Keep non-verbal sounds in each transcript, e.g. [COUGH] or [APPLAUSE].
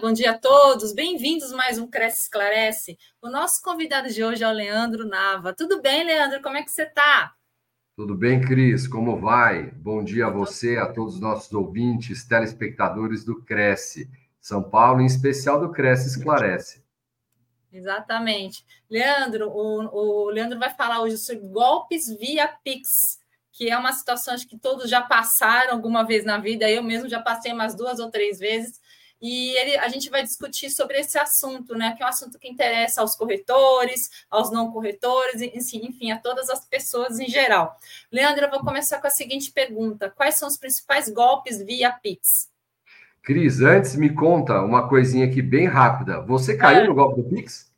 Bom dia a todos. Bem-vindos mais um Cresce Esclarece. O nosso convidado de hoje é o Leandro Nava. Tudo bem, Leandro? Como é que você está? Tudo bem, Cris? Como vai? Bom dia a você, a todos os nossos ouvintes, telespectadores do Cresce. São Paulo, em especial do Cresce Esclarece. Exatamente. Leandro, o, o Leandro vai falar hoje sobre golpes via Pix, que é uma situação que todos já passaram alguma vez na vida. Eu mesmo já passei umas duas ou três vezes e ele, a gente vai discutir sobre esse assunto, né? Que é um assunto que interessa aos corretores, aos não corretores, enfim, a todas as pessoas em geral. Leandro, eu vou começar com a seguinte pergunta: quais são os principais golpes via Pix? Cris, antes me conta uma coisinha aqui bem rápida. Você caiu é. no golpe do Pix?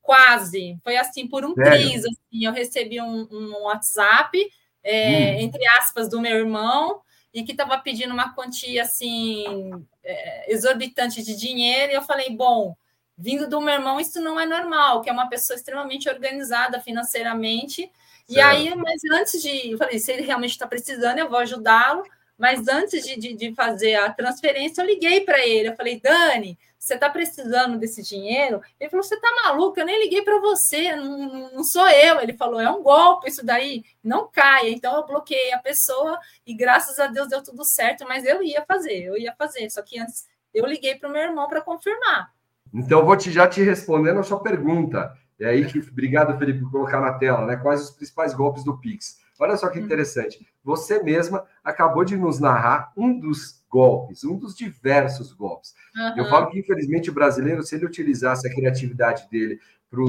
Quase. Foi assim, por um triz. Assim, eu recebi um, um WhatsApp, é, hum. entre aspas, do meu irmão, e que estava pedindo uma quantia assim é, exorbitante de dinheiro, e eu falei, bom, vindo do meu irmão, isso não é normal, que é uma pessoa extremamente organizada financeiramente. Certo. E aí, mas antes de, eu falei, se ele realmente está precisando, eu vou ajudá-lo. Mas antes de, de, de, fazer a transferência, eu liguei para ele. Eu falei, Dani, você está precisando desse dinheiro? Ele falou, você está maluco? Eu nem liguei para você, não, não, sou eu. Ele falou, é um golpe isso daí, não caia. Então eu bloqueei a pessoa e graças a Deus deu tudo certo, mas eu ia fazer, eu ia fazer. Só que antes eu liguei para o meu irmão para confirmar. Então, vou te, já te respondendo a sua pergunta. É aí que, obrigado, Felipe, por colocar na tela, né? Quais os principais golpes do Pix? Olha só que hum. interessante. Você mesma acabou de nos narrar um dos golpes, um dos diversos golpes. Uhum. Eu falo que, infelizmente, o brasileiro, se ele utilizasse a criatividade dele para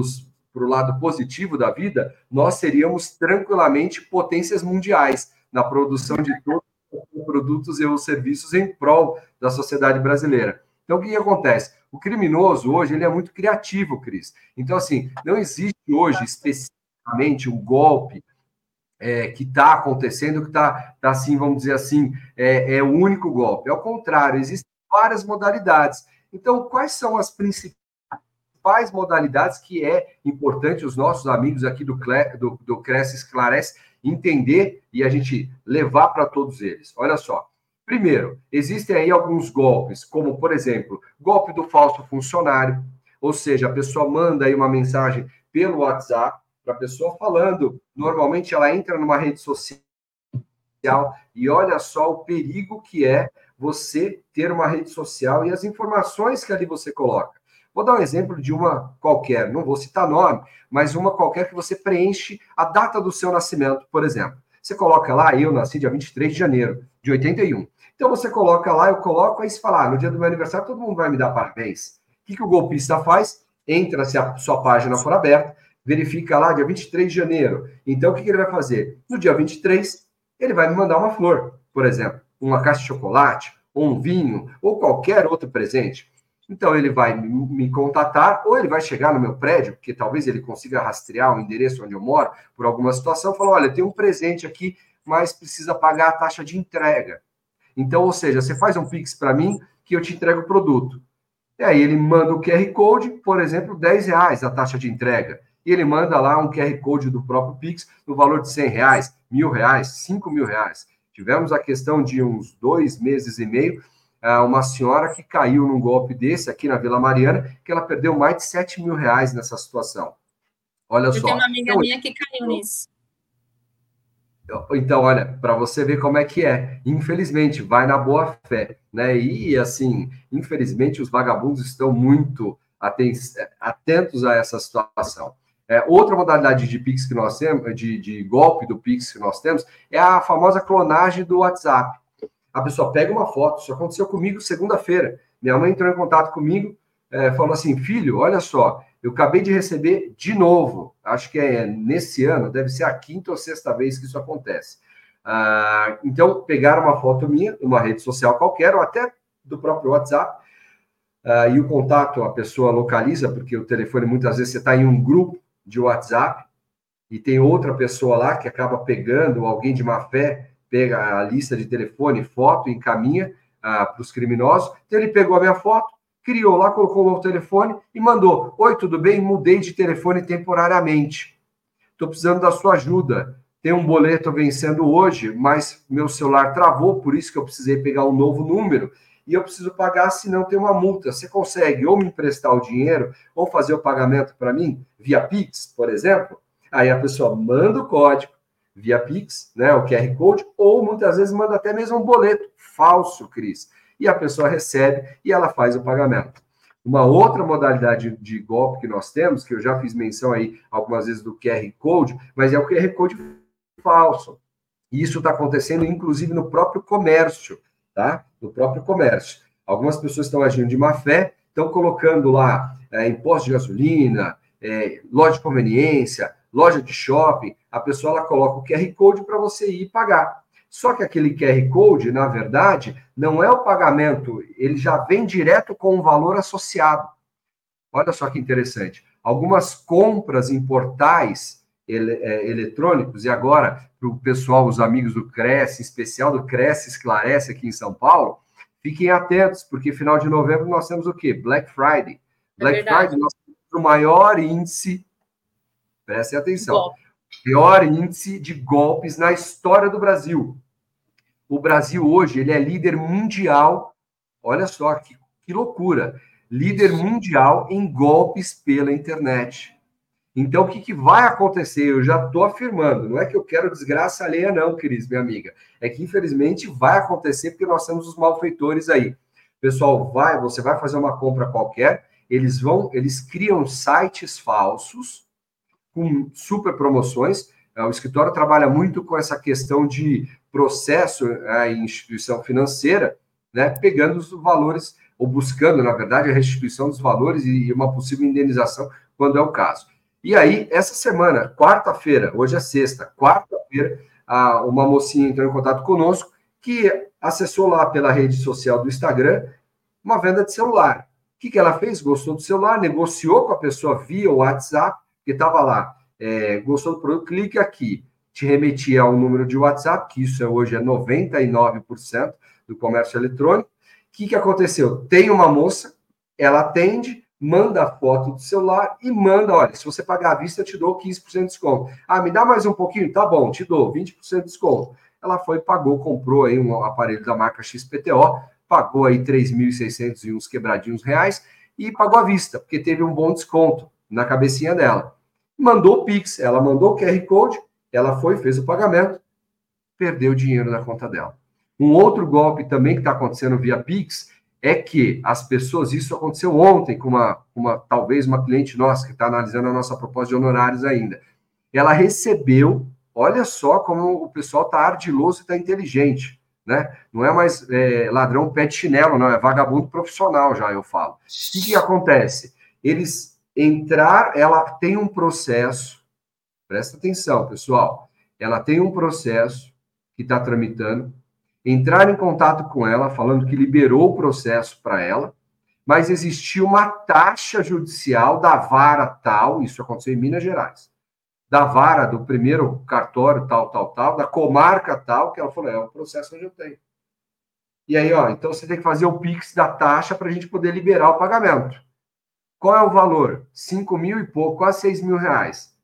o lado positivo da vida, nós seríamos tranquilamente potências mundiais na produção de todos os produtos e os serviços em prol da sociedade brasileira. Então, o que, que acontece? O criminoso hoje ele é muito criativo, Cris. Então, assim, não existe hoje especificamente um golpe é, que está acontecendo, que está, tá, assim, vamos dizer assim, é, é o único golpe. Ao contrário, existem várias modalidades. Então, quais são as principais modalidades que é importante os nossos amigos aqui do, do, do Cresce Esclarece entender e a gente levar para todos eles? Olha só. Primeiro, existem aí alguns golpes, como, por exemplo, golpe do falso funcionário, ou seja, a pessoa manda aí uma mensagem pelo WhatsApp para a pessoa falando. Normalmente ela entra numa rede social e olha só o perigo que é você ter uma rede social e as informações que ali você coloca. Vou dar um exemplo de uma qualquer, não vou citar nome, mas uma qualquer que você preenche a data do seu nascimento, por exemplo. Você coloca lá, eu nasci dia 23 de janeiro de 81. Então você coloca lá, eu coloco, aí você fala, ah, no dia do meu aniversário todo mundo vai me dar parabéns. O que, que o golpista faz? Entra, se a sua página for aberta, verifica lá, dia 23 de janeiro. Então, o que, que ele vai fazer? No dia 23, ele vai me mandar uma flor, por exemplo, uma caixa de chocolate, ou um vinho, ou qualquer outro presente. Então, ele vai me contatar, ou ele vai chegar no meu prédio, porque talvez ele consiga rastrear o endereço onde eu moro, por alguma situação, e falar: olha, tem um presente aqui, mas precisa pagar a taxa de entrega. Então, ou seja, você faz um Pix para mim que eu te entrego o produto. E aí ele manda o QR Code, por exemplo, 10 reais a taxa de entrega e ele manda lá um QR Code do próprio Pix no valor de 100 reais, mil reais, cinco mil reais. Tivemos a questão de uns dois meses e meio, ah, uma senhora que caiu num golpe desse aqui na Vila Mariana, que ela perdeu mais de 7 mil reais nessa situação. Olha Eu só. Eu tenho uma amiga então, minha que caiu nisso. Então, olha, para você ver como é que é. Infelizmente, vai na boa fé, né? E assim, infelizmente, os vagabundos estão muito atentos a essa situação. É, outra modalidade de Pix que nós temos, de, de golpe do Pix que nós temos, é a famosa clonagem do WhatsApp. A pessoa pega uma foto, isso aconteceu comigo segunda-feira. Minha mãe entrou em contato comigo, é, falou assim: filho, olha só, eu acabei de receber de novo, acho que é nesse ano, deve ser a quinta ou sexta vez que isso acontece. Ah, então, pegaram uma foto minha, uma rede social qualquer, ou até do próprio WhatsApp, ah, e o contato a pessoa localiza, porque o telefone muitas vezes você está em um grupo de WhatsApp e tem outra pessoa lá que acaba pegando, alguém de má fé, pega a lista de telefone, foto, encaminha ah, para os criminosos. Então ele pegou a minha foto, criou lá, colocou o telefone e mandou: Oi, tudo bem? Mudei de telefone temporariamente. Estou precisando da sua ajuda. Tem um boleto vencendo hoje, mas meu celular travou, por isso que eu precisei pegar um novo número. E eu preciso pagar, senão tem uma multa. Você consegue ou me emprestar o dinheiro ou fazer o pagamento para mim via Pix, por exemplo? Aí a pessoa manda o código via Pix, né, o QR Code, ou muitas vezes manda até mesmo um boleto falso, Cris. E a pessoa recebe e ela faz o pagamento. Uma outra modalidade de golpe que nós temos, que eu já fiz menção aí algumas vezes do QR Code, mas é o QR Code falso. E isso está acontecendo, inclusive, no próprio comércio, tá? No próprio comércio. Algumas pessoas estão agindo de má fé, estão colocando lá é, imposto de gasolina, é, loja de conveniência, loja de shopping. A pessoa ela coloca o QR Code para você ir pagar. Só que aquele QR Code, na verdade, não é o pagamento, ele já vem direto com um valor associado. Olha só que interessante. Algumas compras em portais ele, é, eletrônicos, e agora, para o pessoal, os amigos do Cresce, especial do Cresce Esclarece aqui em São Paulo, fiquem atentos, porque final de novembro nós temos o quê? Black Friday. É Black Friday, nós temos o maior índice, prestem atenção, maior índice de golpes na história do Brasil. O Brasil hoje ele é líder mundial. Olha só que, que loucura! Líder mundial em golpes pela internet. Então, o que, que vai acontecer? Eu já estou afirmando, não é que eu quero desgraça alheia, não, Cris, minha amiga. É que, infelizmente, vai acontecer porque nós temos os malfeitores aí. Pessoal, vai, você vai fazer uma compra qualquer, eles vão, eles criam sites falsos com super promoções. É, o escritório trabalha muito com essa questão de processo a instituição financeira, né, pegando os valores, ou buscando, na verdade, a restituição dos valores e uma possível indenização, quando é o caso. E aí, essa semana, quarta-feira, hoje é sexta, quarta-feira, uma mocinha entrou em contato conosco que acessou lá pela rede social do Instagram uma venda de celular. O que, que ela fez? Gostou do celular, negociou com a pessoa via WhatsApp, que estava lá, é, gostou do produto, clique aqui te remetia ao número de WhatsApp, que isso é, hoje é 99% do comércio eletrônico. O que, que aconteceu? Tem uma moça, ela atende, manda a foto do celular e manda, olha, se você pagar à vista, eu te dou 15% de desconto. Ah, me dá mais um pouquinho? Tá bom, te dou 20% de desconto. Ela foi, pagou, comprou aí um aparelho da marca XPTO, pagou aí 3.600 e uns quebradinhos reais e pagou à vista, porque teve um bom desconto na cabecinha dela. Mandou o Pix, ela mandou o QR Code, ela foi, fez o pagamento, perdeu o dinheiro na conta dela. Um outro golpe também que está acontecendo via Pix é que as pessoas, isso aconteceu ontem com uma, uma talvez uma cliente nossa que está analisando a nossa proposta de honorários ainda. Ela recebeu, olha só como o pessoal está ardiloso e está inteligente, né? Não é mais é, ladrão pé de chinelo, não, é vagabundo profissional já, eu falo. O que, que acontece? Eles entrar, ela tem um processo Presta atenção, pessoal. Ela tem um processo que está tramitando. Entrar em contato com ela, falando que liberou o processo para ela, mas existia uma taxa judicial da vara tal, isso aconteceu em Minas Gerais, da vara do primeiro cartório tal, tal, tal, da comarca tal, que ela falou: é o processo onde eu tenho. E aí, ó, então você tem que fazer o PIX da taxa para a gente poder liberar o pagamento. Qual é o valor? 5 mil e pouco, quase 6 mil reais.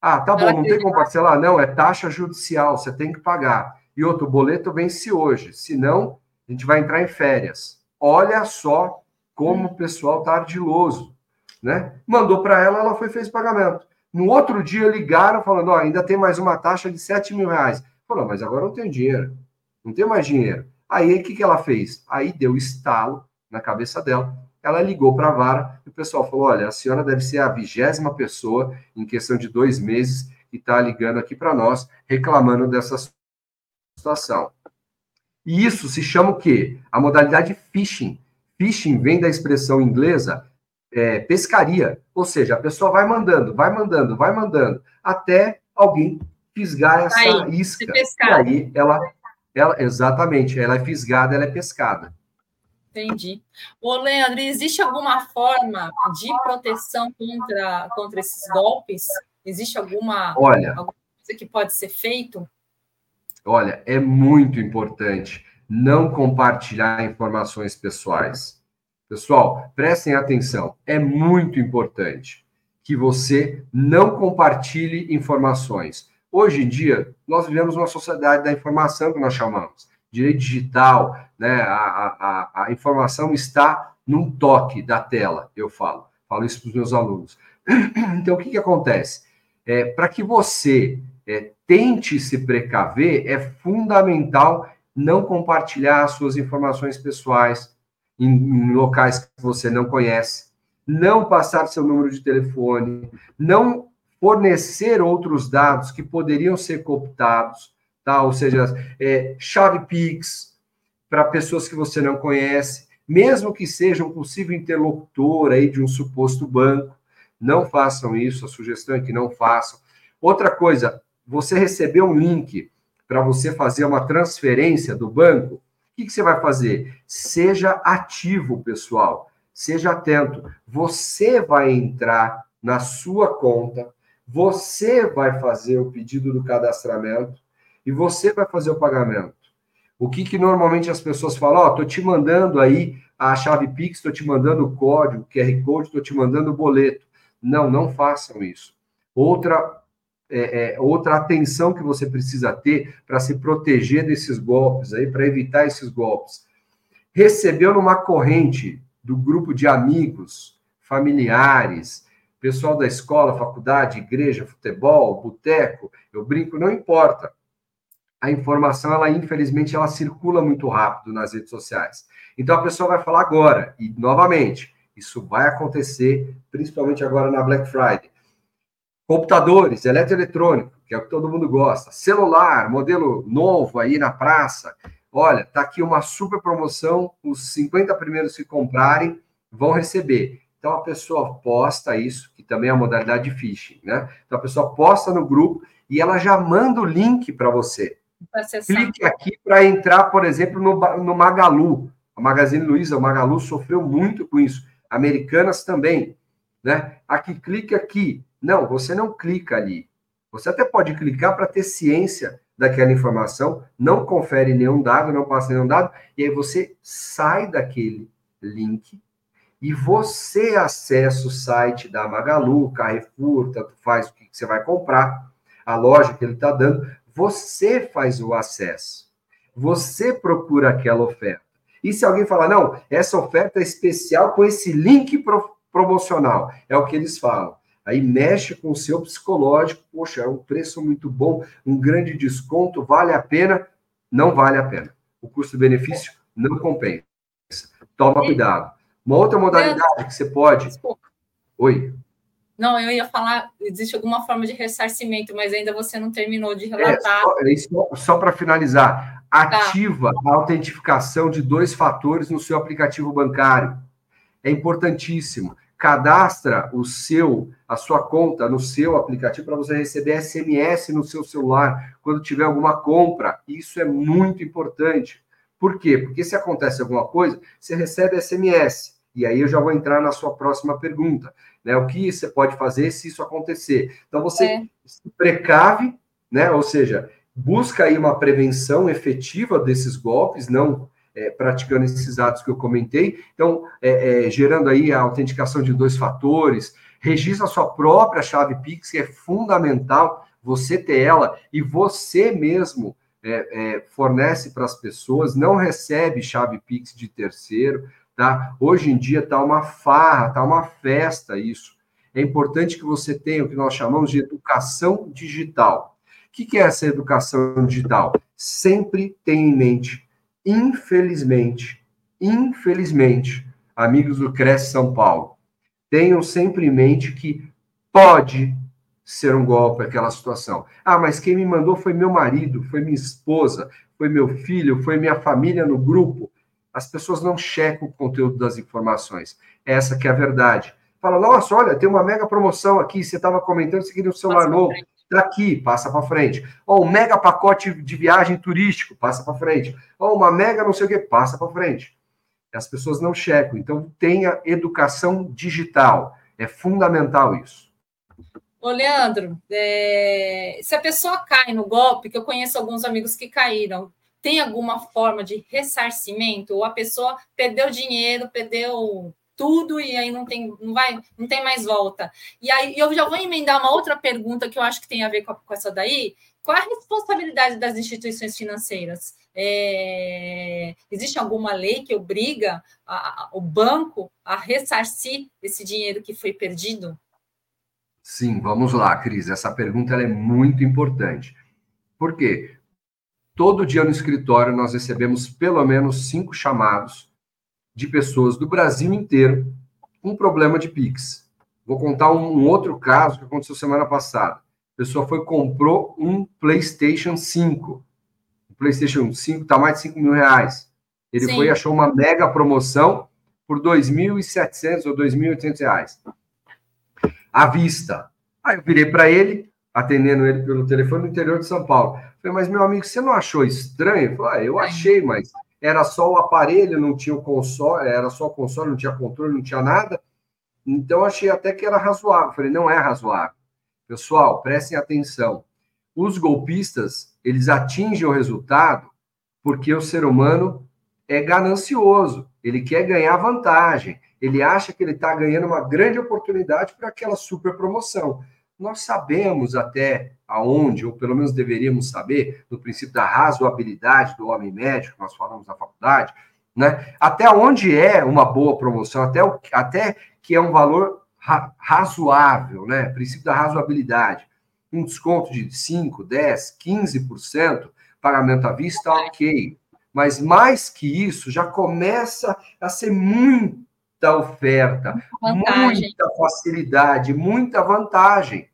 Ah, tá bom, não tem como parcelar? Não, é taxa judicial, você tem que pagar. E outro, boleto vence hoje, senão a gente vai entrar em férias. Olha só como o pessoal tá ardiloso, né? Mandou para ela, ela foi fez pagamento. No outro dia ligaram falando, ainda tem mais uma taxa de 7 mil reais. Falou, mas agora não tem dinheiro, não tem mais dinheiro. Aí o que, que ela fez? Aí deu estalo na cabeça dela ela ligou para a vara e o pessoal falou: olha, a senhora deve ser a vigésima pessoa em questão de dois meses que está ligando aqui para nós reclamando dessa situação. E isso se chama o quê? A modalidade phishing. Phishing vem da expressão inglesa é, pescaria, ou seja, a pessoa vai mandando, vai mandando, vai mandando, até alguém fisgar essa aí, isca. E aí ela, ela, exatamente, ela é fisgada, ela é pescada. Entendi. Ô, Leandro, existe alguma forma de proteção contra, contra esses golpes? Existe alguma, olha, alguma coisa que pode ser feito? Olha, é muito importante não compartilhar informações pessoais. Pessoal, prestem atenção, é muito importante que você não compartilhe informações. Hoje em dia, nós vivemos uma sociedade da informação que nós chamamos. direito digital, né? A, a, a informação está num toque da tela, eu falo. Falo isso para os meus alunos. [CLEARS THROAT] Então, o que, que acontece? É, para que você é, tente se precaver, é fundamental não compartilhar suas informações pessoais em, em locais que você não conhece, não passar seu número de telefone, não fornecer outros dados que poderiam ser cooptados, tá? Ou seja, é, chave Pix para pessoas que você não conhece, mesmo que seja um possível interlocutor aí de um suposto banco, não façam isso, a sugestão é que não façam. Outra coisa, você recebeu um link para você fazer uma transferência do banco, o que, que você vai fazer? Seja ativo, pessoal. Seja atento. Você vai entrar na sua conta, você vai fazer o pedido do cadastramento e você vai fazer o pagamento. O que, que normalmente as pessoas falam? Ó, oh, te mandando aí a chave Pix, estou te mandando o código, QR Code, estou te mandando o boleto. Não, não façam isso. Outra é, é, outra atenção que você precisa ter para se proteger desses golpes aí, para evitar esses golpes. Recebeu numa corrente do grupo de amigos, familiares, pessoal da escola, faculdade, igreja, futebol, boteco, eu brinco, não importa. A informação, ela infelizmente, ela circula muito rápido nas redes sociais. Então a pessoa vai falar agora, e novamente, isso vai acontecer, principalmente agora na Black Friday computadores, eletroeletrônico, que é o que todo mundo gosta, celular, modelo novo aí na praça. Olha, tá aqui uma super promoção, os 50 primeiros que comprarem vão receber. Então a pessoa posta isso, que também é a modalidade de phishing, né? Então a pessoa posta no grupo e ela já manda o link para você. Clique aqui para entrar, por exemplo, no, no Magalu. A Magazine Luiza, o Magalu sofreu muito com isso. Americanas também, né? Aqui, clique aqui não, você não clica ali. Você até pode clicar para ter ciência daquela informação, não confere nenhum dado, não passa nenhum dado, e aí você sai daquele link e você acessa o site da Magalu, Carrefour, tanto faz o que você vai comprar, a loja que ele está dando, você faz o acesso. Você procura aquela oferta. E se alguém falar, não, essa oferta é especial com esse link promocional, é o que eles falam aí mexe com o seu psicológico, poxa, é um preço muito bom, um grande desconto, vale a pena? Não vale a pena. O custo-benefício não compensa. Toma cuidado. Uma outra modalidade que você pode. Oi. Não, eu ia falar, existe alguma forma de ressarcimento, mas ainda você não terminou de relatar. É, só, só, só para finalizar, ativa tá. a autentificação de dois fatores no seu aplicativo bancário. É importantíssimo cadastra o seu, a sua conta no seu aplicativo para você receber SMS no seu celular quando tiver alguma compra. Isso é muito importante. Por quê? Porque se acontece alguma coisa, você recebe SMS. E aí eu já vou entrar na sua próxima pergunta. Né? O que você pode fazer se isso acontecer? Então você é. se precave, né? Ou seja, busca aí uma prevenção efetiva desses golpes, não é, praticando esses atos que eu comentei. Então, é, é, gerando aí a autenticação de dois fatores, registra a sua própria chave Pix, que é fundamental você ter ela e você mesmo é, é, fornece para as pessoas, não recebe chave Pix de terceiro, tá? Hoje em dia tá uma farra, tá uma festa isso. É importante que você tenha o que nós chamamos de educação digital. O que é essa educação digital? Sempre tenha em mente infelizmente, infelizmente, amigos do Cresce São Paulo, tenham sempre em mente que pode ser um golpe aquela situação. Ah, mas quem me mandou foi meu marido, foi minha esposa, foi meu filho, foi minha família no grupo. As pessoas não checam o conteúdo das informações. Essa que é a verdade. Fala, nossa, olha, tem uma mega promoção aqui, você estava comentando, você queria um celular novo. Está aqui, passa para frente. Ou um mega pacote de viagem turístico, passa para frente. Ou uma mega não sei o que, passa para frente. As pessoas não checam. Então, tenha educação digital. É fundamental isso. Ô, Leandro, é... se a pessoa cai no golpe, que eu conheço alguns amigos que caíram, tem alguma forma de ressarcimento? Ou a pessoa perdeu dinheiro, perdeu tudo e aí não tem, não vai, não tem mais volta. E aí eu já vou emendar uma outra pergunta que eu acho que tem a ver com, com essa daí, qual é a responsabilidade das instituições financeiras? É, existe alguma lei que obriga a, a, o banco a ressarcir esse dinheiro que foi perdido? Sim, vamos lá, Cris. Essa pergunta é muito importante. Por quê? Todo dia no escritório nós recebemos pelo menos cinco chamados de pessoas do Brasil inteiro com problema de Pix. Vou contar um, um outro caso que aconteceu semana passada. A pessoa foi comprou um PlayStation 5. O PlayStation 5 está mais de 5 mil reais. Ele Sim. foi e achou uma mega promoção por 2.700 ou 2.800 reais à vista. Aí eu virei para ele, atendendo ele pelo telefone no interior de São Paulo. Falei, mas meu amigo, você não achou estranho? Ele falou, ah, eu achei, mas era só o aparelho, não tinha o console, era só o console, não tinha controle, não tinha nada. Então achei até que era razoável. Falei, não é razoável. Pessoal, prestem atenção. Os golpistas, eles atingem o resultado porque o ser humano é ganancioso, ele quer ganhar vantagem ele acha que ele está ganhando uma grande oportunidade para aquela super promoção. Nós sabemos até aonde, ou pelo menos deveríamos saber, no princípio da razoabilidade do homem médio, que nós falamos na faculdade, né? até onde é uma boa promoção, até, o, até que é um valor ra razoável, né? princípio da razoabilidade. Um desconto de 5, 10, 15%, pagamento à vista, ok. Mas mais que isso, já começa a ser muito muita oferta, vantagem. muita facilidade, muita vantagem.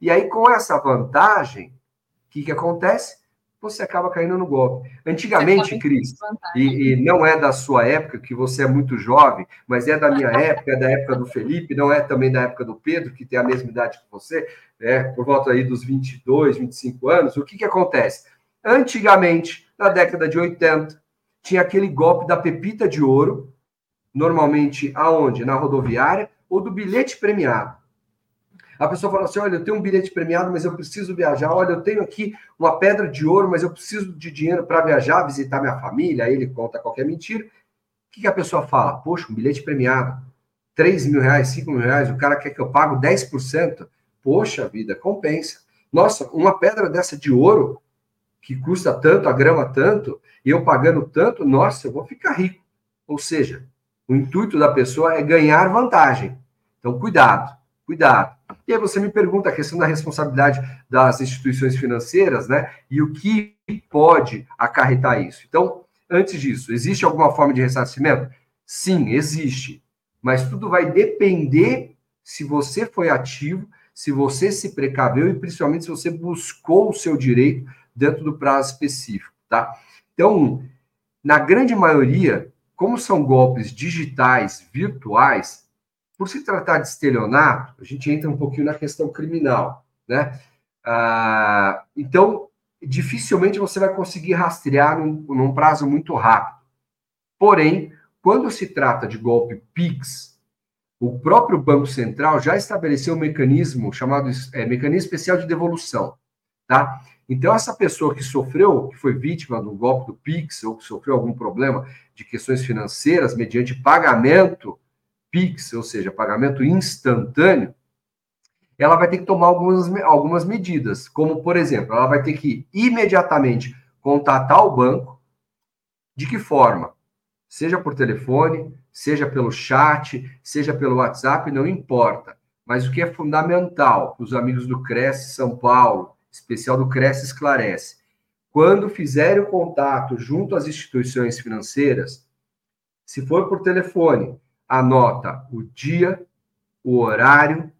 E aí, com essa vantagem, o que, que acontece? Você acaba caindo no golpe. Antigamente, Cris, e, e, não é da sua época, que você é muito jovem, mas é da minha [LAUGHS] época, é da época do Felipe, não é também da época do Pedro, que tem a mesma idade que você, é, por volta aí dos 22, 25 anos. O que, que acontece? Antigamente, na década de 80, tinha aquele golpe da pepita de ouro, normalmente aonde? Na rodoviária ou do bilhete premiado. A pessoa fala assim: olha, eu tenho um bilhete premiado, mas eu preciso viajar. Olha, eu tenho aqui uma pedra de ouro, mas eu preciso de dinheiro para viajar, visitar minha família. Aí ele conta qualquer mentira. O que, que a pessoa fala? Poxa, um bilhete premiado, 3 mil reais, 5 mil reais, o cara quer que eu pago 10%. Poxa vida, compensa. Nossa, uma pedra dessa de ouro, que custa tanto, a grama tanto, e eu pagando tanto, nossa, eu vou ficar rico. Ou seja, o intuito da pessoa é ganhar vantagem. Então, cuidado, cuidado. E aí você me pergunta a questão da responsabilidade das instituições financeiras, né? E o que pode acarretar isso. Então, antes disso, existe alguma forma de ressarcimento? Sim, existe. Mas tudo vai depender se você foi ativo, se você se precaveu e principalmente se você buscou o seu direito dentro do prazo específico, tá? Então, na grande maioria, como são golpes digitais, virtuais, por se tratar de estelionato, a gente entra um pouquinho na questão criminal, né? Ah, então, dificilmente você vai conseguir rastrear num, num prazo muito rápido. Porém, quando se trata de golpe PIX, o próprio Banco Central já estabeleceu um mecanismo chamado é, mecanismo especial de devolução, tá? Então, essa pessoa que sofreu, que foi vítima do golpe do Pix, ou que sofreu algum problema de questões financeiras mediante pagamento Pix, ou seja, pagamento instantâneo, ela vai ter que tomar algumas, algumas medidas, como, por exemplo, ela vai ter que imediatamente contatar o banco. De que forma? Seja por telefone, seja pelo chat, seja pelo WhatsApp, não importa. Mas o que é fundamental para os amigos do Cresce São Paulo, especial do Cresce Esclarece. Quando fizerem o contato junto às instituições financeiras, se for por telefone, anota o dia, o horário,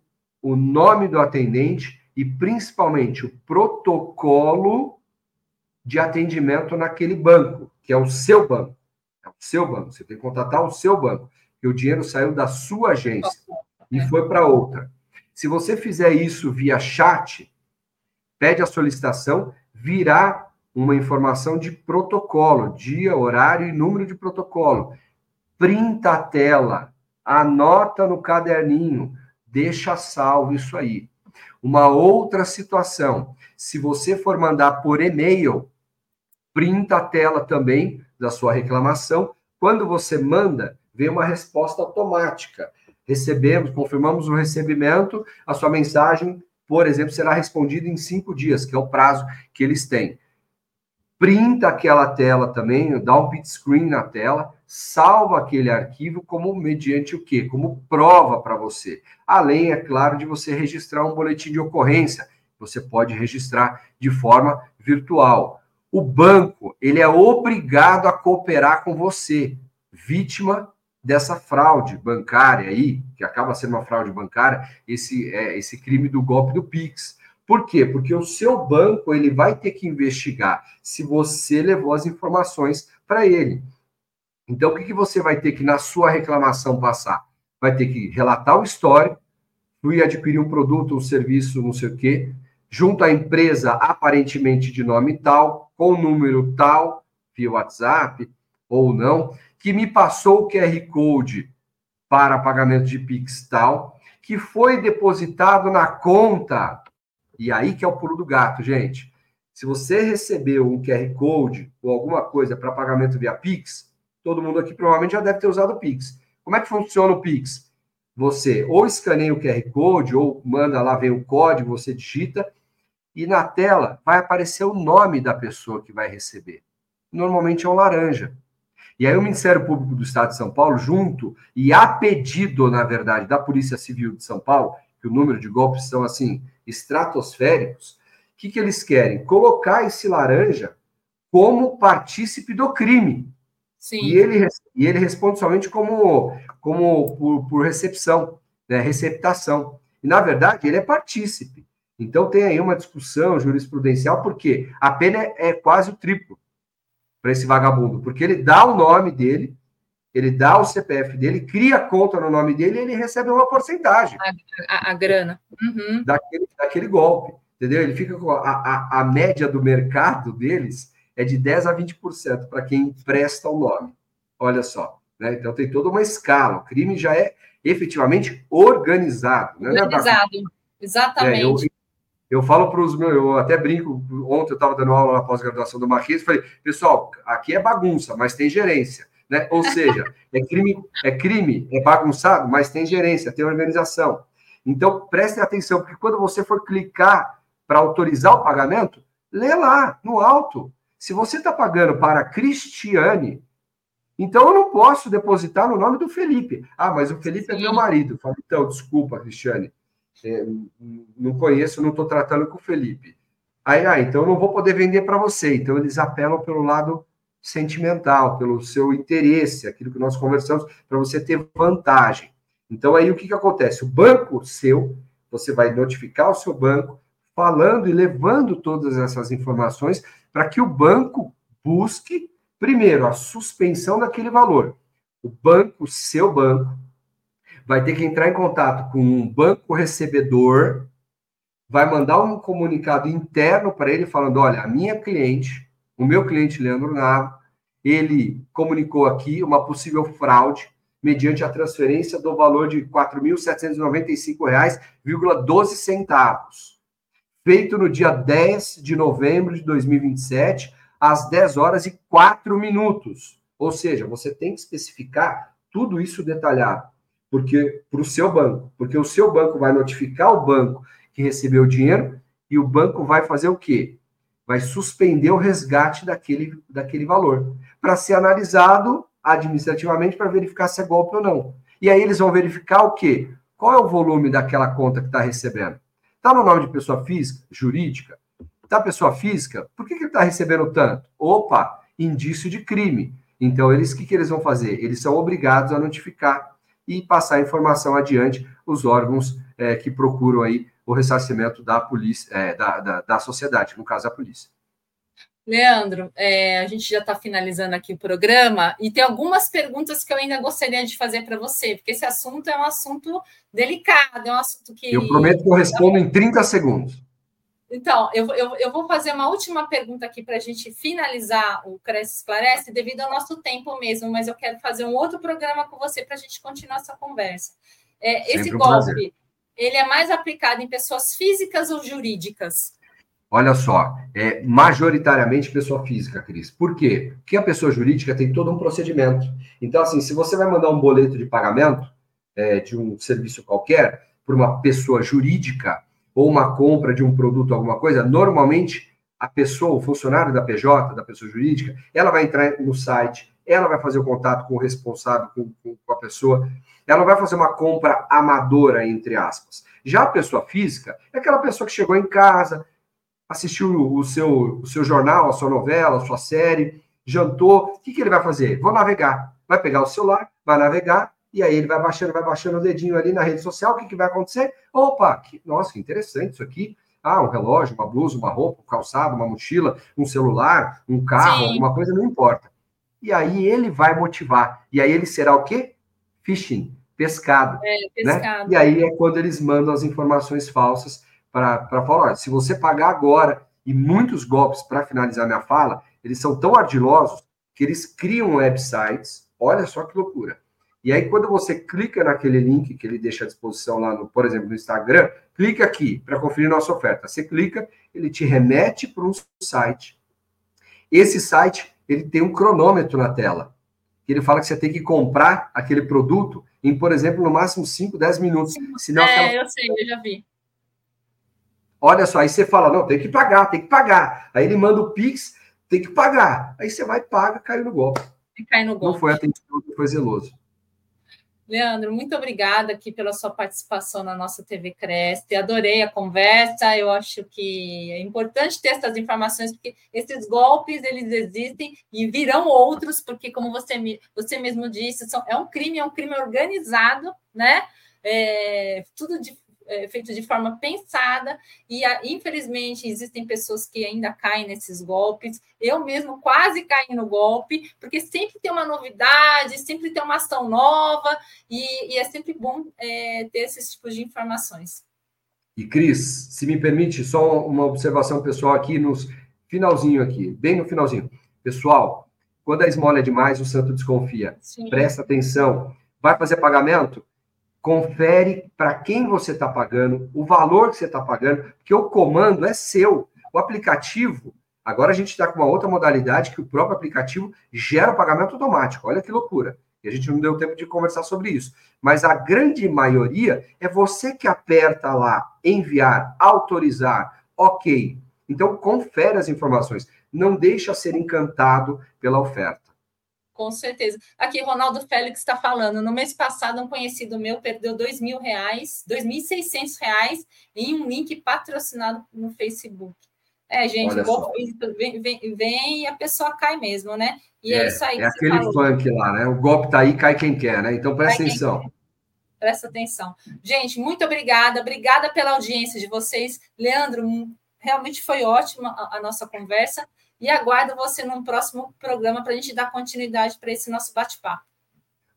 o nome do atendente e principalmente o protocolo de atendimento naquele banco, que é o seu banco. É o seu banco. Você tem que contatar o seu banco, que o dinheiro saiu da sua agência e foi para outra. Se você fizer isso via chat, pede a solicitação, virá uma informação de protocolo, dia, horário e número de protocolo. Printa a tela, anota no caderninho, deixa salvo isso aí. Uma outra situação, se você for mandar por e-mail, printa a tela também da sua reclamação. Quando você manda, vem uma resposta automática. Recebemos, confirmamos o recebimento, a sua mensagem por exemplo, será respondido em cinco dias, que é o prazo que eles têm. Printa aquela tela também, dá um pit screen na tela, salva aquele arquivo como mediante o quê? Como prova para você. Além, é claro, de você registrar um boletim de ocorrência. Você pode registrar de forma virtual. O banco, ele é obrigado a cooperar com você, vítima dessa fraude bancária aí, que acaba sendo uma fraude bancária, esse, é, esse crime do golpe do Pix. Por quê? Porque o seu banco ele vai ter que investigar se você levou as informações para ele. Então, o que, que você vai ter que, na sua reclamação, passar? Vai ter que relatar o histórico, fui adquirir um produto, um serviço, não sei o quê, junto à empresa aparentemente de nome tal, com número tal, via WhatsApp ou não, que me passou o QR Code para pagamento de Pix tal, que foi depositado na conta. E aí que é o pulo do gato, gente. Se você recebeu um QR Code ou alguma coisa para pagamento via Pix, todo mundo aqui provavelmente já deve ter usado o Pix. Como é que funciona o Pix? Você ou escaneia o QR Code ou manda lá, vem o código, você digita, e na tela vai aparecer o nome da pessoa que vai receber. Normalmente é um laranja. E aí o Ministério Público do Estado de São Paulo, junto e a pedido, na verdade, da Polícia Civil de São Paulo, que o número de golpes são assim estratosféricos, o que, que eles querem? Colocar esse laranja como partícipe do crime. Sim. E ele, e ele responde somente como, como por, por recepção, né, receptação. E, na verdade, ele é partícipe. Então, tem aí uma discussão jurisprudencial, porque a pena é, é quase o triplo para esse vagabundo, porque ele dá o nome dele, ele dá o CPF dele, cria conta no nome dele e ele recebe uma porcentagem. A, a, a grana. Uhum. Daquele, daquele golpe, entendeu? Ele fica com a, a, a média do mercado deles é de 10 a 20% para quem empresta o nome. Olha só. Né? Então tem toda uma escala. O crime já é efetivamente organizado. Né? Organizado, exatamente. É, eu, eu falo para os meus, eu até brinco, ontem eu estava dando aula na pós-graduação do Marquês, falei, pessoal, aqui é bagunça, mas tem gerência, né? Ou seja, [LAUGHS] é crime, é crime, é bagunçado, mas tem gerência, tem organização. Então, prestem atenção, porque quando você for clicar para autorizar o pagamento, lê lá, no alto. Se você está pagando para Cristiane, então eu não posso depositar no nome do Felipe. Ah, mas o Felipe Sim. é meu marido. Falo, então, desculpa, Cristiane é, não conheço, não estou tratando com o Felipe. Aí, ah, então eu não vou poder vender para você. Então eles apelam pelo lado sentimental, pelo seu interesse, aquilo que nós conversamos, para você ter vantagem. Então aí o que, que acontece? O banco seu, você vai notificar o seu banco, falando e levando todas essas informações para que o banco busque, primeiro, a suspensão daquele valor. O banco, seu banco, vai ter que entrar em contato com um banco recebedor, vai mandar um comunicado interno para ele falando: olha, a minha cliente, o meu cliente Leandro Nava, ele comunicou aqui uma possível fraude mediante a transferência do valor de R$ 4.795,12, feito no dia 10 de novembro de 2027, às 10 horas e 4 minutos. Ou seja, você tem que especificar tudo isso detalhado porque para o seu banco, porque o seu banco vai notificar o banco que recebeu o dinheiro e o banco vai fazer o quê? Vai suspender o resgate daquele, daquele valor para ser analisado administrativamente para verificar se é golpe ou não. E aí eles vão verificar o quê? Qual é o volume daquela conta que está recebendo? Está no nome de pessoa física, jurídica? Está pessoa física? Por que, que ele está recebendo tanto? Opa, indício de crime. Então, eles o que, que eles vão fazer? Eles são obrigados a notificar e passar a informação adiante os órgãos é, que procuram aí o ressarcimento da polícia, é, da, da, da, sociedade, no caso a polícia. Leandro, é, a gente já está finalizando aqui o programa e tem algumas perguntas que eu ainda gostaria de fazer para você, porque esse assunto é um assunto delicado, é um assunto que. Eu prometo que eu respondo em 30 segundos. Então, eu, eu, eu vou fazer uma última pergunta aqui para a gente finalizar o Cresce Esclarece, devido ao nosso tempo mesmo, mas eu quero fazer um outro programa com você para a gente continuar essa conversa. É, esse um golpe, prazer. ele é mais aplicado em pessoas físicas ou jurídicas? Olha só, é majoritariamente pessoa física, Cris. Por quê? Porque a pessoa jurídica tem todo um procedimento. Então, assim, se você vai mandar um boleto de pagamento é, de um serviço qualquer para uma pessoa jurídica, ou uma compra de um produto, alguma coisa, normalmente a pessoa, o funcionário da PJ, da pessoa jurídica, ela vai entrar no site, ela vai fazer o contato com o responsável, com, com a pessoa, ela vai fazer uma compra amadora, entre aspas. Já a pessoa física é aquela pessoa que chegou em casa, assistiu o seu, o seu jornal, a sua novela, a sua série, jantou. O que, que ele vai fazer? Vou navegar. Vai pegar o celular, vai navegar, e aí ele vai baixando, vai baixando o dedinho ali na rede social. O que, que vai acontecer? Opa, que, nossa, que interessante isso aqui. Ah, um relógio, uma blusa, uma roupa, um calçado, uma mochila, um celular, um carro, Sim. alguma coisa, não importa. E aí ele vai motivar. E aí ele será o quê? Phishing, pescado. É, pescado. Né? E aí é quando eles mandam as informações falsas para falar: olha, se você pagar agora, e muitos golpes, para finalizar minha fala, eles são tão ardilosos que eles criam websites. Olha só que loucura e aí, quando você clica naquele link que ele deixa à disposição lá, no, por exemplo, no Instagram, clica aqui para conferir nossa oferta. Você clica, ele te remete para um site. Esse site, ele tem um cronômetro na tela. Ele fala que você tem que comprar aquele produto em, por exemplo, no máximo 5, 10 minutos. Senão é, aquela... eu sei, eu já vi. Olha só, aí você fala, não, tem que pagar, tem que pagar. Aí ele manda o Pix, tem que pagar. Aí você vai, paga, caiu no golpe. Cai no golpe. Não foi atendido, foi zeloso. Leandro, muito obrigada aqui pela sua participação na nossa TV Cresce. Adorei a conversa. Eu acho que é importante ter essas informações, porque esses golpes eles existem e virão outros, porque, como você, você mesmo disse, são, é um crime, é um crime organizado, né? É, tudo de, é, feito de forma pensada, e infelizmente existem pessoas que ainda caem nesses golpes. Eu mesmo quase caí no golpe, porque sempre tem uma novidade, sempre tem uma ação nova, e, e é sempre bom é, ter esses tipos de informações. E Cris, se me permite, só uma observação pessoal aqui nos finalzinho aqui, bem no finalzinho. Pessoal, quando a esmola é demais, o santo desconfia. Sim. Presta atenção. Vai fazer pagamento? Confere para quem você está pagando, o valor que você está pagando, porque o comando é seu. O aplicativo, agora a gente está com uma outra modalidade que o próprio aplicativo gera o pagamento automático. Olha que loucura. E a gente não deu tempo de conversar sobre isso. Mas a grande maioria é você que aperta lá, enviar, autorizar, ok. Então, confere as informações. Não deixa ser encantado pela oferta. Com certeza. Aqui, Ronaldo Félix está falando. No mês passado, um conhecido meu perdeu dois mil reais, dois mil seiscentos reais em um link patrocinado no Facebook. É, gente, vem, vem, vem, e a pessoa cai mesmo, né? E é, é isso aí. É aquele falou. funk lá, né? O golpe tá aí, cai quem quer, né? Então presta atenção. Presta atenção. Gente, muito obrigada. Obrigada pela audiência de vocês. Leandro, realmente foi ótima a nossa conversa e aguardo você num próximo programa para a gente dar continuidade para esse nosso bate-papo.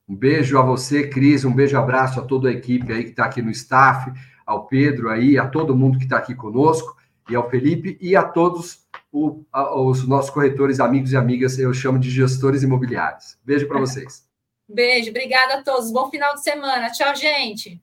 Um beijo a você, Cris, um beijo, abraço a toda a equipe aí que está aqui no staff, ao Pedro aí, a todo mundo que está aqui conosco, e ao Felipe, e a todos o, a, os nossos corretores, amigos e amigas, eu chamo de gestores imobiliários. Beijo para [LAUGHS] vocês. Beijo, obrigada a todos. Bom final de semana. Tchau, gente.